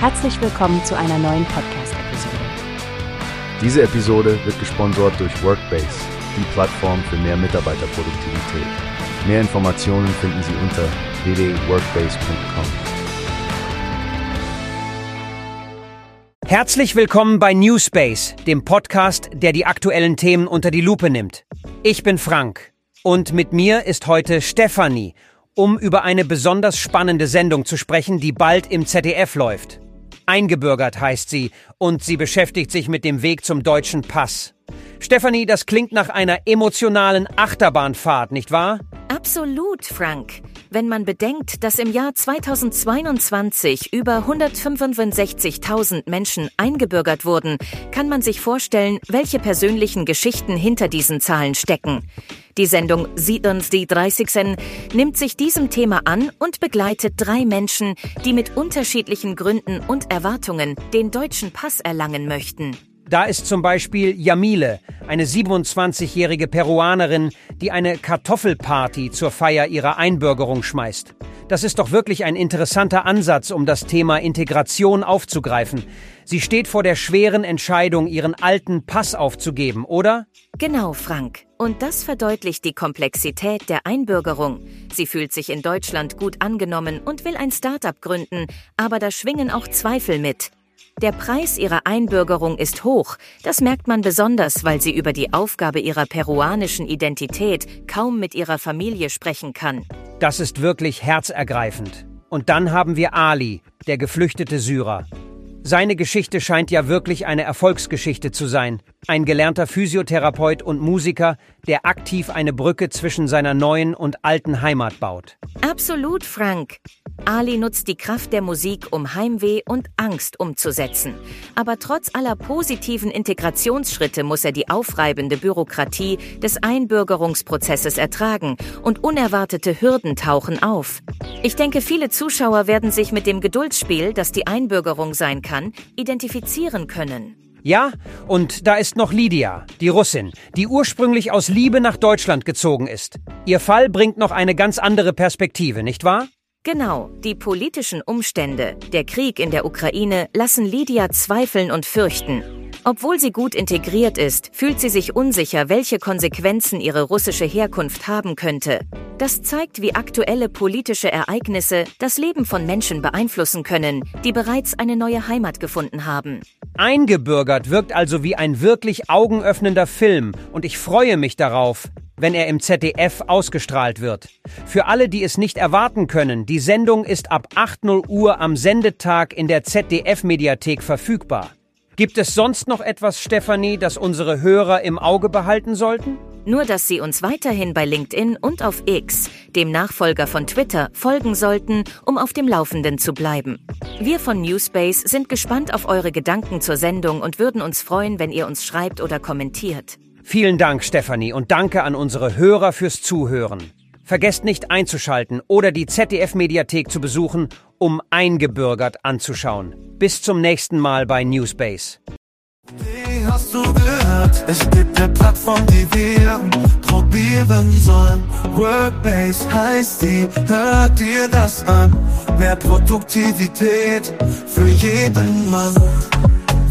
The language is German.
Herzlich willkommen zu einer neuen Podcast-Episode. Diese Episode wird gesponsert durch Workbase, die Plattform für mehr Mitarbeiterproduktivität. Mehr Informationen finden Sie unter www.workbase.com. Herzlich willkommen bei Newspace, dem Podcast, der die aktuellen Themen unter die Lupe nimmt. Ich bin Frank und mit mir ist heute Stefanie, um über eine besonders spannende Sendung zu sprechen, die bald im ZDF läuft. Eingebürgert heißt sie und sie beschäftigt sich mit dem Weg zum deutschen Pass. Stefanie, das klingt nach einer emotionalen Achterbahnfahrt, nicht wahr? Absolut, Frank. Wenn man bedenkt, dass im Jahr 2022 über 165.000 Menschen eingebürgert wurden, kann man sich vorstellen, welche persönlichen Geschichten hinter diesen Zahlen stecken. Die Sendung Sieht uns die 30 nimmt sich diesem Thema an und begleitet drei Menschen, die mit unterschiedlichen Gründen und Erwartungen den deutschen Pass erlangen möchten. Da ist zum Beispiel Jamile, eine 27-jährige Peruanerin, die eine Kartoffelparty zur Feier ihrer Einbürgerung schmeißt. Das ist doch wirklich ein interessanter Ansatz, um das Thema Integration aufzugreifen. Sie steht vor der schweren Entscheidung, ihren alten Pass aufzugeben, oder? Genau, Frank. Und das verdeutlicht die Komplexität der Einbürgerung. Sie fühlt sich in Deutschland gut angenommen und will ein Start-up gründen, aber da schwingen auch Zweifel mit. Der Preis ihrer Einbürgerung ist hoch. Das merkt man besonders, weil sie über die Aufgabe ihrer peruanischen Identität kaum mit ihrer Familie sprechen kann. Das ist wirklich herzergreifend. Und dann haben wir Ali, der geflüchtete Syrer. Seine Geschichte scheint ja wirklich eine Erfolgsgeschichte zu sein. Ein gelernter Physiotherapeut und Musiker, der aktiv eine Brücke zwischen seiner neuen und alten Heimat baut. Absolut, Frank. Ali nutzt die Kraft der Musik, um Heimweh und Angst umzusetzen. Aber trotz aller positiven Integrationsschritte muss er die aufreibende Bürokratie des Einbürgerungsprozesses ertragen und unerwartete Hürden tauchen auf. Ich denke, viele Zuschauer werden sich mit dem Geduldsspiel, das die Einbürgerung sein kann, identifizieren können. Ja, und da ist noch Lydia, die Russin, die ursprünglich aus Liebe nach Deutschland gezogen ist. Ihr Fall bringt noch eine ganz andere Perspektive, nicht wahr? Genau, die politischen Umstände, der Krieg in der Ukraine lassen Lydia zweifeln und fürchten. Obwohl sie gut integriert ist, fühlt sie sich unsicher, welche Konsequenzen ihre russische Herkunft haben könnte. Das zeigt, wie aktuelle politische Ereignisse das Leben von Menschen beeinflussen können, die bereits eine neue Heimat gefunden haben. Eingebürgert wirkt also wie ein wirklich augenöffnender Film und ich freue mich darauf, wenn er im ZDF ausgestrahlt wird. Für alle, die es nicht erwarten können, die Sendung ist ab 8.0 Uhr am Sendetag in der ZDF-Mediathek verfügbar. Gibt es sonst noch etwas, Stefanie, das unsere Hörer im Auge behalten sollten? Nur, dass Sie uns weiterhin bei LinkedIn und auf X, dem Nachfolger von Twitter, folgen sollten, um auf dem Laufenden zu bleiben. Wir von Newspace sind gespannt auf eure Gedanken zur Sendung und würden uns freuen, wenn ihr uns schreibt oder kommentiert. Vielen Dank, Stefanie, und danke an unsere Hörer fürs Zuhören. Vergesst nicht einzuschalten oder die ZDF-Mediathek zu besuchen, um eingebürgert anzuschauen. Bis zum nächsten Mal bei Newspace. Wie hast du gehört? Es gibt eine Plattform, die wir probieren sollen. Workbase heißt die, hört dir das an. Mehr Produktivität für jeden Mann.